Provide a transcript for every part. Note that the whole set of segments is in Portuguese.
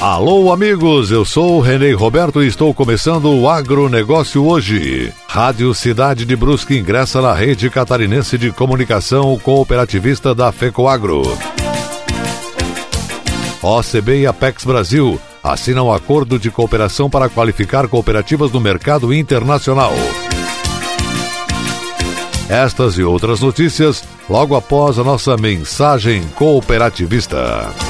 Alô, amigos, eu sou o Renê Roberto e estou começando o Agronegócio hoje. Rádio Cidade de Brusque ingressa na rede catarinense de comunicação cooperativista da FECOAGro. OCB e Apex Brasil assinam acordo de cooperação para qualificar cooperativas no mercado internacional. Estas e outras notícias logo após a nossa mensagem cooperativista.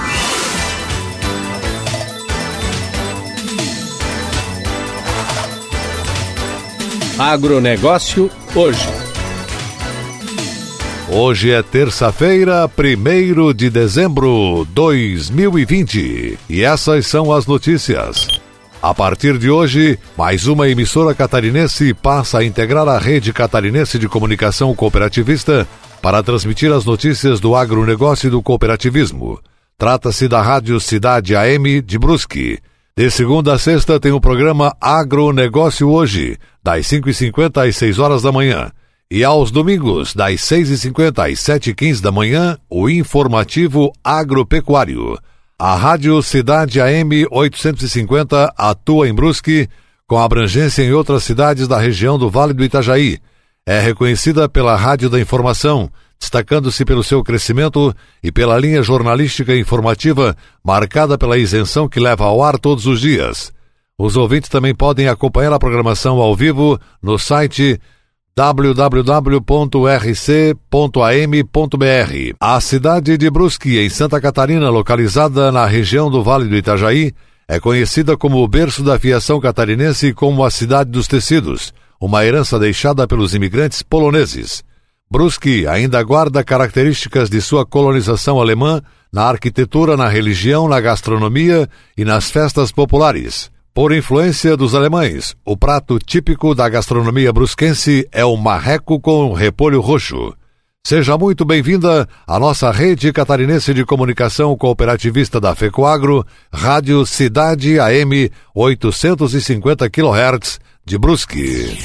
Agronegócio hoje. Hoje é terça-feira, 1 de dezembro de 2020. E essas são as notícias. A partir de hoje, mais uma emissora catarinense passa a integrar a rede catarinense de comunicação cooperativista para transmitir as notícias do agronegócio e do cooperativismo. Trata-se da Rádio Cidade AM de Brusque. De segunda a sexta tem o programa Agronegócio Hoje, das 5h50 às 6 horas da manhã. E aos domingos, das 6h50 às 7h15 da manhã, o informativo agropecuário. A Rádio Cidade AM 850 atua em Brusque, com abrangência em outras cidades da região do Vale do Itajaí. É reconhecida pela Rádio da Informação, destacando-se pelo seu crescimento e pela linha jornalística informativa marcada pela isenção que leva ao ar todos os dias. Os ouvintes também podem acompanhar a programação ao vivo no site www.rc.am.br. A cidade de Brusque, em Santa Catarina, localizada na região do Vale do Itajaí, é conhecida como o berço da aviação catarinense e como a cidade dos tecidos, uma herança deixada pelos imigrantes poloneses. Brusque ainda guarda características de sua colonização alemã na arquitetura, na religião, na gastronomia e nas festas populares. Por influência dos alemães, o prato típico da gastronomia brusquense é o marreco com repolho roxo. Seja muito bem-vinda à nossa rede catarinense de comunicação cooperativista da FECOAGRO, Rádio Cidade AM 850 kHz de Brusque.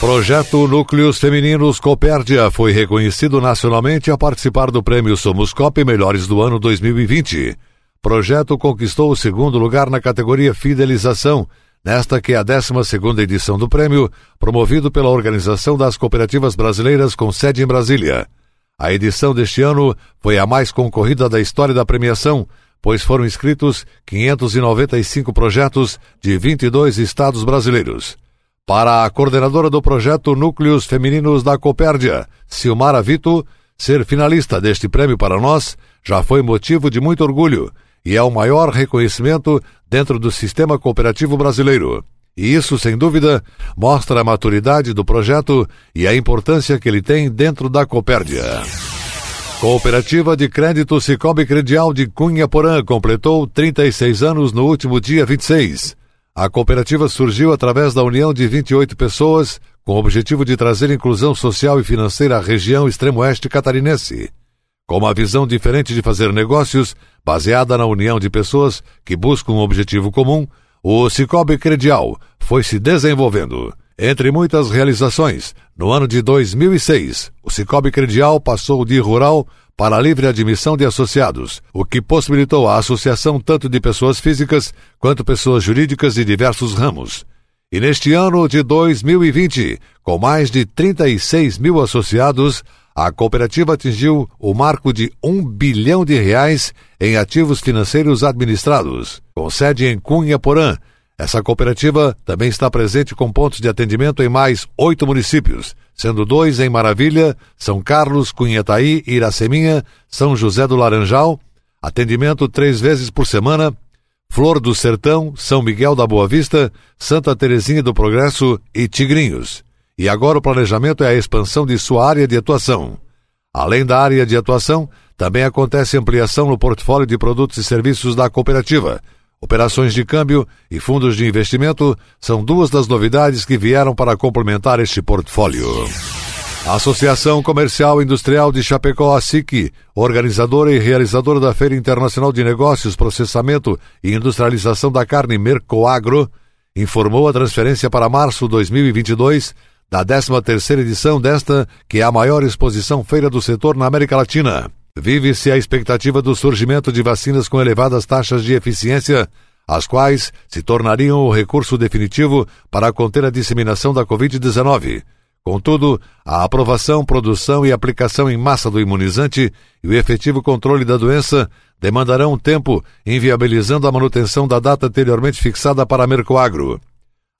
Projeto Núcleos Femininos Copérdia foi reconhecido nacionalmente a participar do Prêmio Somos Cop Melhores do Ano 2020. Projeto conquistou o segundo lugar na categoria Fidelização, nesta que é a 12 edição do prêmio, promovido pela Organização das Cooperativas Brasileiras com sede em Brasília. A edição deste ano foi a mais concorrida da história da premiação, pois foram inscritos 595 projetos de 22 estados brasileiros. Para a coordenadora do projeto Núcleos Femininos da Copérdia, Silmara Vito, ser finalista deste prêmio para nós já foi motivo de muito orgulho e é o maior reconhecimento dentro do sistema cooperativo brasileiro. E isso, sem dúvida, mostra a maturidade do projeto e a importância que ele tem dentro da Copérdia. Cooperativa de Crédito Cicobi Credial de Cunha Porã completou 36 anos no último dia 26. A cooperativa surgiu através da união de 28 pessoas com o objetivo de trazer inclusão social e financeira à região extremo-oeste catarinense. Com uma visão diferente de fazer negócios, baseada na união de pessoas que buscam um objetivo comum, o Cicobi Credial foi se desenvolvendo. Entre muitas realizações, no ano de 2006, o Cicobi Credial passou de rural para a livre admissão de associados, o que possibilitou a associação tanto de pessoas físicas quanto pessoas jurídicas de diversos ramos. E neste ano de 2020, com mais de 36 mil associados, a cooperativa atingiu o marco de um bilhão de reais em ativos financeiros administrados, com sede em Cunha Porã. Essa cooperativa também está presente com pontos de atendimento em mais oito municípios, sendo dois em Maravilha, São Carlos, Cunhetaí, Iraceminha, São José do Laranjal, atendimento três vezes por semana, Flor do Sertão, São Miguel da Boa Vista, Santa Terezinha do Progresso e Tigrinhos. E agora o planejamento é a expansão de sua área de atuação. Além da área de atuação, também acontece ampliação no portfólio de produtos e serviços da cooperativa. Operações de câmbio e fundos de investimento são duas das novidades que vieram para complementar este portfólio. A Associação Comercial Industrial de Chapecó, a SIC, organizadora e realizadora da Feira Internacional de Negócios, Processamento e Industrialização da Carne Mercoagro, informou a transferência para março 2022 da 13ª edição desta, que é a maior exposição feira do setor na América Latina. Vive-se a expectativa do surgimento de vacinas com elevadas taxas de eficiência, as quais se tornariam o recurso definitivo para conter a disseminação da Covid-19. Contudo, a aprovação, produção e aplicação em massa do imunizante e o efetivo controle da doença demandarão tempo, inviabilizando a manutenção da data anteriormente fixada para a Mercoagro.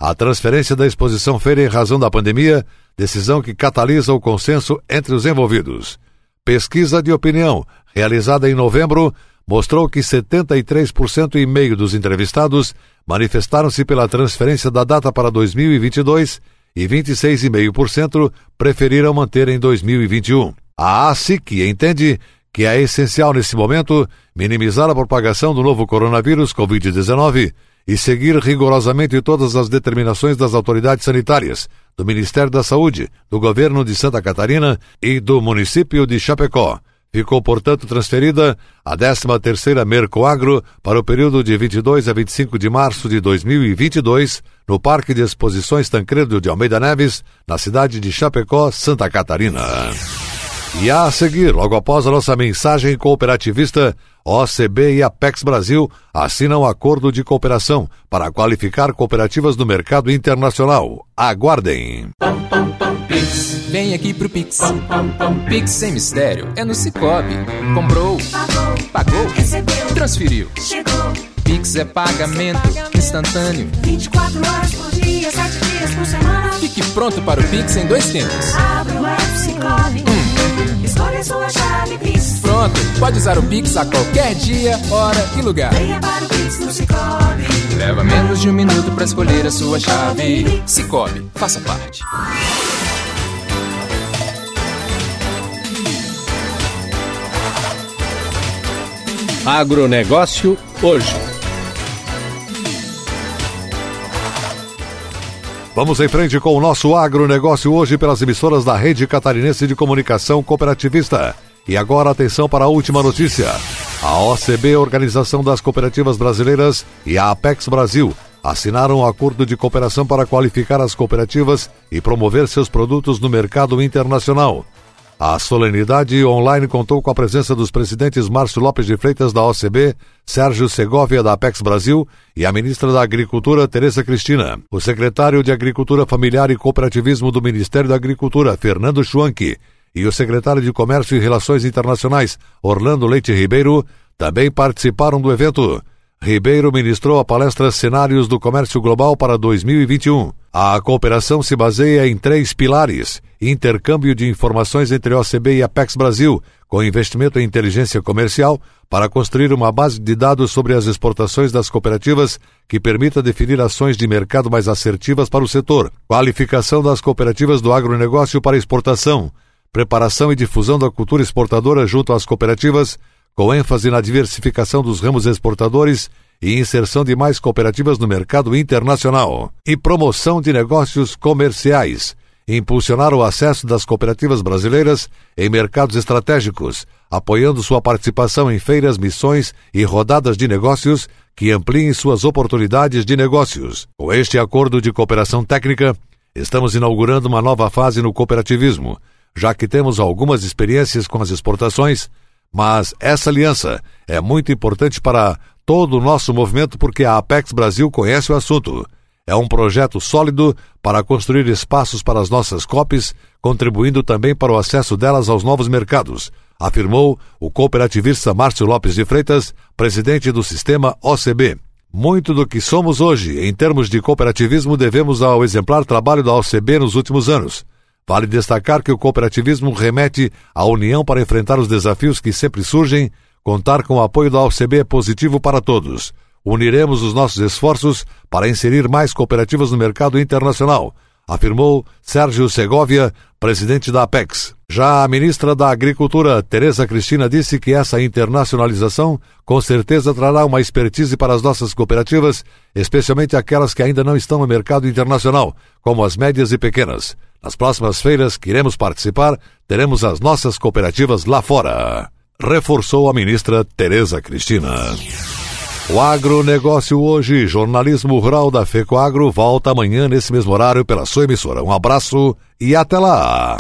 A transferência da exposição feira em razão da pandemia, decisão que catalisa o consenso entre os envolvidos. Pesquisa de opinião, realizada em novembro, mostrou que 73% e meio dos entrevistados manifestaram-se pela transferência da data para 2022 e 26,5% preferiram manter em 2021. A ASIC entende que é essencial nesse momento minimizar a propagação do novo coronavírus Covid-19 e seguir rigorosamente todas as determinações das autoridades sanitárias, do Ministério da Saúde, do Governo de Santa Catarina e do município de Chapecó. Ficou, portanto, transferida a 13ª Mercoagro para o período de 22 a 25 de março de 2022, no Parque de Exposições Tancredo de Almeida Neves, na cidade de Chapecó, Santa Catarina. E a seguir, logo após a nossa mensagem cooperativista, OCB e Apex Brasil assinam acordo de cooperação para qualificar cooperativas no mercado internacional. Aguardem. Pix, vem aqui pro Pix. Pix sem mistério, é no Cicobi. Comprou, pagou, pagou recebeu, transferiu, chegou. Pix é pagamento instantâneo. 24 horas por dia, 7 dias por semana. Fique pronto para o Pix em dois tempos. Abra o pode usar o Pix a qualquer dia, hora e lugar. Venha para o Pix no Cicobi. Leva menos de um minuto para escolher a sua chave. Cicobi, faça parte. Agronegócio hoje. Vamos em frente com o nosso agronegócio hoje pelas emissoras da Rede Catarinense de Comunicação Cooperativista. E agora atenção para a última notícia. A OCB, Organização das Cooperativas Brasileiras, e a Apex Brasil assinaram um acordo de cooperação para qualificar as cooperativas e promover seus produtos no mercado internacional. A solenidade online contou com a presença dos presidentes Márcio Lopes de Freitas da OCB, Sérgio Segovia da Apex Brasil e a ministra da Agricultura Tereza Cristina. O secretário de Agricultura Familiar e Cooperativismo do Ministério da Agricultura, Fernando Schwanck, e o secretário de Comércio e Relações Internacionais, Orlando Leite Ribeiro, também participaram do evento. Ribeiro ministrou a palestra Cenários do Comércio Global para 2021. A cooperação se baseia em três pilares: intercâmbio de informações entre OCB e Apex Brasil, com investimento em inteligência comercial, para construir uma base de dados sobre as exportações das cooperativas que permita definir ações de mercado mais assertivas para o setor, qualificação das cooperativas do agronegócio para exportação, preparação e difusão da cultura exportadora junto às cooperativas com ênfase na diversificação dos ramos exportadores e inserção de mais cooperativas no mercado internacional, e promoção de negócios comerciais, impulsionar o acesso das cooperativas brasileiras em mercados estratégicos, apoiando sua participação em feiras, missões e rodadas de negócios que ampliem suas oportunidades de negócios. Com este acordo de cooperação técnica, estamos inaugurando uma nova fase no cooperativismo, já que temos algumas experiências com as exportações mas essa aliança é muito importante para todo o nosso movimento porque a Apex Brasil conhece o assunto. É um projeto sólido para construir espaços para as nossas COPs, contribuindo também para o acesso delas aos novos mercados, afirmou o cooperativista Márcio Lopes de Freitas, presidente do sistema OCB. Muito do que somos hoje em termos de cooperativismo devemos ao exemplar trabalho da OCB nos últimos anos. Vale destacar que o cooperativismo remete à união para enfrentar os desafios que sempre surgem. Contar com o apoio da OCB é positivo para todos. Uniremos os nossos esforços para inserir mais cooperativas no mercado internacional, afirmou Sérgio Segovia, presidente da Apex. Já a ministra da Agricultura, Tereza Cristina, disse que essa internacionalização com certeza trará uma expertise para as nossas cooperativas, especialmente aquelas que ainda não estão no mercado internacional, como as médias e pequenas. Nas próximas feiras que iremos participar, teremos as nossas cooperativas lá fora. Reforçou a ministra Tereza Cristina. O agronegócio hoje, jornalismo rural da FECOAGro, volta amanhã nesse mesmo horário pela sua emissora. Um abraço e até lá!